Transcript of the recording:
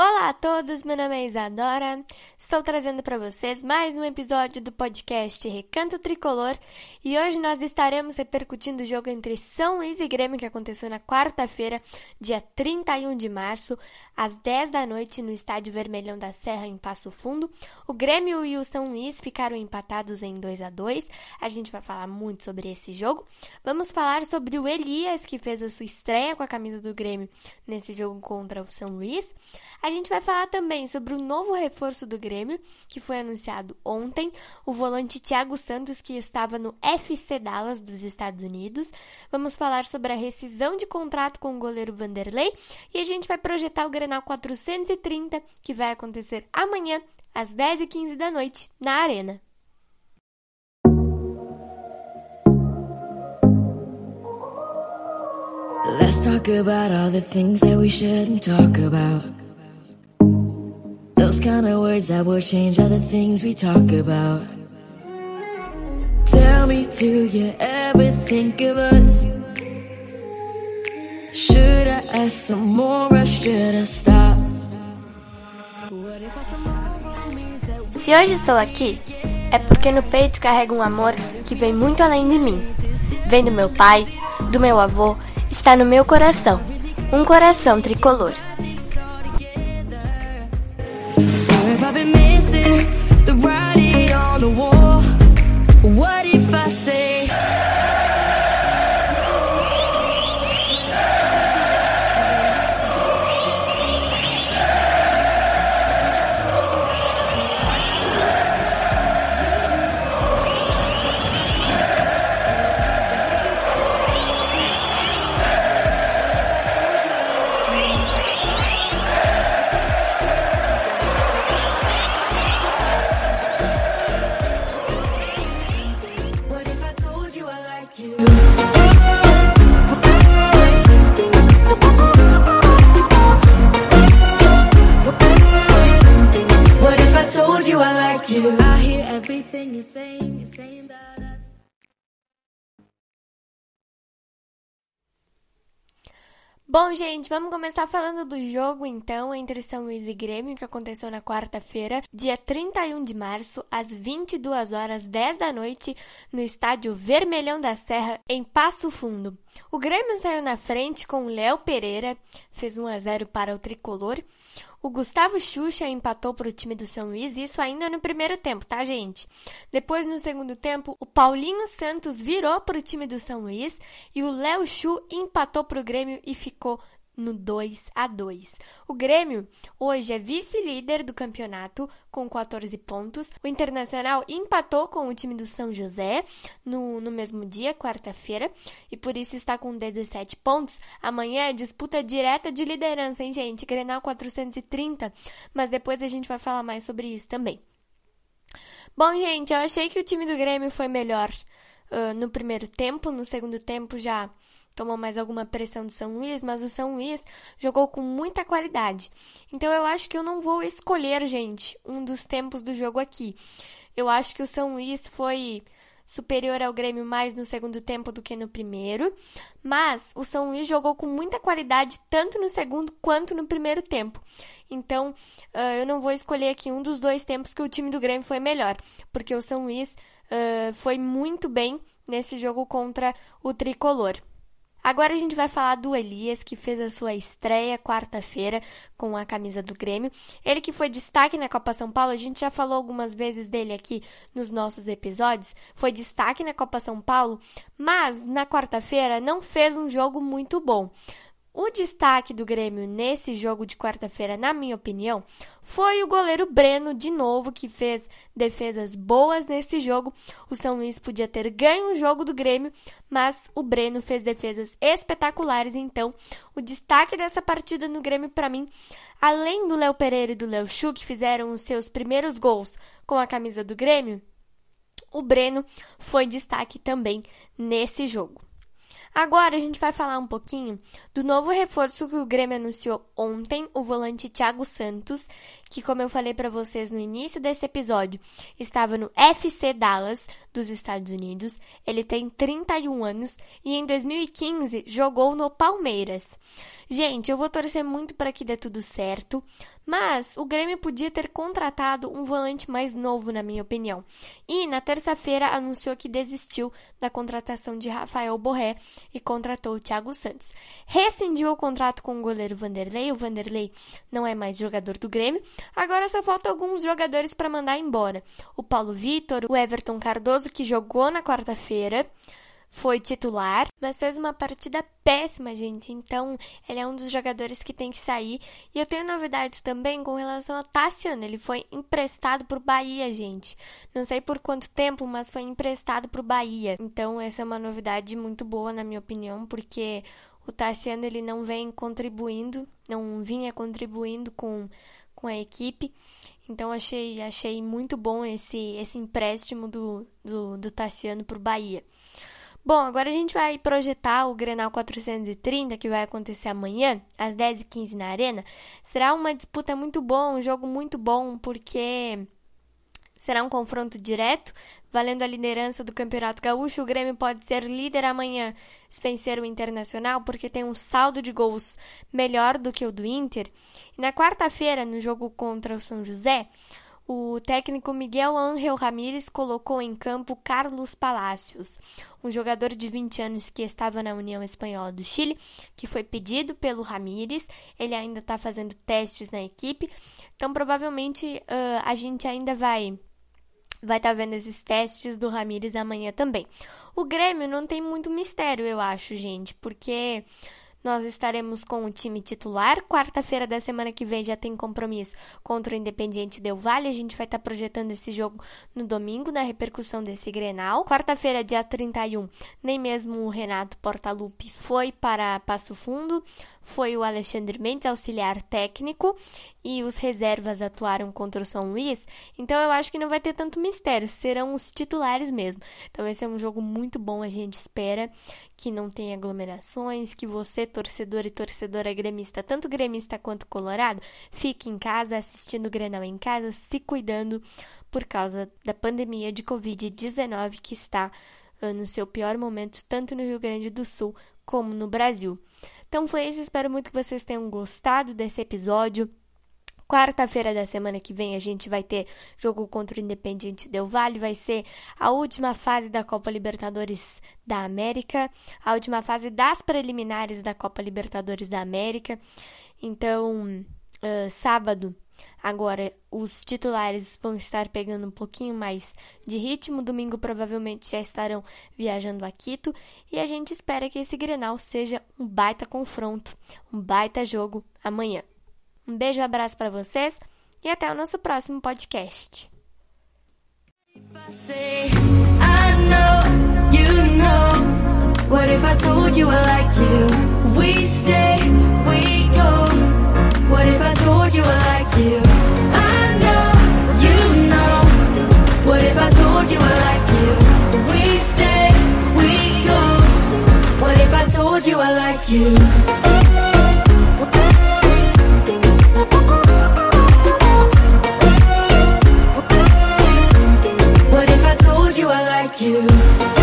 Olá a todos, meu nome é Isadora. Estou trazendo para vocês mais um episódio do podcast Recanto Tricolor e hoje nós estaremos repercutindo o jogo entre São Luís e Grêmio que aconteceu na quarta-feira, dia 31 de março, às 10 da noite no Estádio Vermelhão da Serra em Passo Fundo. O Grêmio e o São Luís ficaram empatados em 2 a 2. A gente vai falar muito sobre esse jogo. Vamos falar sobre o Elias que fez a sua estreia com a camisa do Grêmio nesse jogo contra o São Luís. A gente vai falar também sobre o novo reforço do Grêmio, que foi anunciado ontem, o volante Thiago Santos, que estava no FC Dallas dos Estados Unidos. Vamos falar sobre a rescisão de contrato com o goleiro Vanderlei e a gente vai projetar o Grenal 430, que vai acontecer amanhã, às 10h15 da noite, na Arena. Let's talk about all the things that we shouldn't talk about. Those kind of words that will change all the things we talk about. Tell me, do you ever think of us? Should I ask some more or should I stop? Se hoje estou aqui, é porque no peito carrego um amor que vem muito além de mim. Vem do meu pai, do meu avô, está no meu coração. Um coração tricolor. Bom, gente, vamos começar falando do jogo então entre São Luís e Grêmio que aconteceu na quarta-feira, dia 31 de março, às 22 horas 10 da noite, no estádio Vermelhão da Serra, em Passo Fundo. O Grêmio saiu na frente com o Léo Pereira, fez 1 a 0 para o tricolor. O Gustavo Xuxa empatou para o time do São Luís, isso ainda no primeiro tempo, tá, gente? Depois, no segundo tempo, o Paulinho Santos virou para o time do São Luís e o Léo Chu empatou para o Grêmio e ficou no 2 a 2. O Grêmio hoje é vice-líder do campeonato com 14 pontos. O Internacional empatou com o time do São José no, no mesmo dia, quarta-feira, e por isso está com 17 pontos. Amanhã é disputa direta de liderança, hein, gente? Grenal 430, mas depois a gente vai falar mais sobre isso também. Bom, gente, eu achei que o time do Grêmio foi melhor uh, no primeiro tempo, no segundo tempo já tomou mais alguma pressão do São Luís, mas o São Luís jogou com muita qualidade. Então eu acho que eu não vou escolher, gente, um dos tempos do jogo aqui. Eu acho que o São Luís foi superior ao Grêmio mais no segundo tempo do que no primeiro, mas o São Luís jogou com muita qualidade tanto no segundo quanto no primeiro tempo. Então, eu não vou escolher aqui um dos dois tempos que o time do Grêmio foi melhor, porque o São Luís foi muito bem nesse jogo contra o Tricolor. Agora a gente vai falar do Elias, que fez a sua estreia quarta-feira com a camisa do Grêmio. Ele que foi destaque na Copa São Paulo, a gente já falou algumas vezes dele aqui nos nossos episódios. Foi destaque na Copa São Paulo, mas na quarta-feira não fez um jogo muito bom. O destaque do Grêmio nesse jogo de quarta-feira, na minha opinião, foi o goleiro Breno, de novo, que fez defesas boas nesse jogo. O São Luís podia ter ganho o jogo do Grêmio, mas o Breno fez defesas espetaculares. Então, o destaque dessa partida no Grêmio, para mim, além do Léo Pereira e do Léo Chu, que fizeram os seus primeiros gols com a camisa do Grêmio, o Breno foi destaque também nesse jogo. Agora a gente vai falar um pouquinho do novo reforço que o Grêmio anunciou ontem, o volante Thiago Santos, que como eu falei para vocês no início desse episódio, estava no FC Dallas dos Estados Unidos. Ele tem 31 anos e em 2015 jogou no Palmeiras. Gente, eu vou torcer muito para que dê tudo certo, mas o Grêmio podia ter contratado um volante mais novo, na minha opinião. E na terça-feira anunciou que desistiu da contratação de Rafael Borré e contratou o Thiago Santos. Rescindiu o contrato com o goleiro Vanderlei. O Vanderlei não é mais jogador do Grêmio. Agora só faltam alguns jogadores para mandar embora. O Paulo Vitor, o Everton Cardoso, que jogou na quarta-feira foi titular, mas fez uma partida péssima, gente. Então, ele é um dos jogadores que tem que sair. E eu tenho novidades também com relação ao Tassiano. Ele foi emprestado pro Bahia, gente. Não sei por quanto tempo, mas foi emprestado pro Bahia. Então, essa é uma novidade muito boa, na minha opinião, porque o Tassiano ele não vem contribuindo, não vinha contribuindo com, com a equipe. Então achei, achei muito bom esse, esse empréstimo do, do, do Tassiano para o Bahia. Bom, agora a gente vai projetar o Grenal 430, que vai acontecer amanhã, às 10h15 na Arena. Será uma disputa muito boa, um jogo muito bom, porque será um confronto direto, valendo a liderança do Campeonato Gaúcho. O Grêmio pode ser líder amanhã se vencer o Internacional, porque tem um saldo de gols melhor do que o do Inter. E na quarta-feira, no jogo contra o São José, o técnico Miguel Ángel Ramírez colocou em campo Carlos Palacios, um jogador de 20 anos que estava na União Espanhola do Chile, que foi pedido pelo Ramírez. Ele ainda está fazendo testes na equipe, então provavelmente uh, a gente ainda vai vai estar tá vendo esses testes do Ramírez amanhã também. O Grêmio não tem muito mistério, eu acho, gente, porque nós estaremos com o time titular. Quarta-feira da semana que vem já tem compromisso contra o Independiente Del Valle. A gente vai estar projetando esse jogo no domingo, na repercussão desse Grenal. Quarta-feira, dia 31, nem mesmo o Renato Portaluppi foi para Passo Fundo foi o Alexandre Mendes, auxiliar técnico, e os reservas atuaram contra o São Luís. Então eu acho que não vai ter tanto mistério, serão os titulares mesmo. Então esse é um jogo muito bom, a gente espera que não tenha aglomerações, que você, torcedor e torcedora gremista, tanto gremista quanto colorado, fique em casa assistindo o Grenal em casa, se cuidando por causa da pandemia de Covid-19 que está ah, no seu pior momento, tanto no Rio Grande do Sul como no Brasil. Então foi isso, espero muito que vocês tenham gostado desse episódio. Quarta-feira da semana que vem a gente vai ter jogo contra o Independiente Del Valle, vai ser a última fase da Copa Libertadores da América, a última fase das preliminares da Copa Libertadores da América. Então, uh, sábado Agora, os titulares vão estar pegando um pouquinho mais de ritmo. Domingo, provavelmente, já estarão viajando a Quito. E a gente espera que esse Grenal seja um baita confronto, um baita jogo amanhã. Um beijo um abraço para vocês e até o nosso próximo podcast. What if I told you I like you? We stay, we go. What if I told you I like you? I know, you know. What if I told you I like you? We stay, we go. What if I told you I like you? you.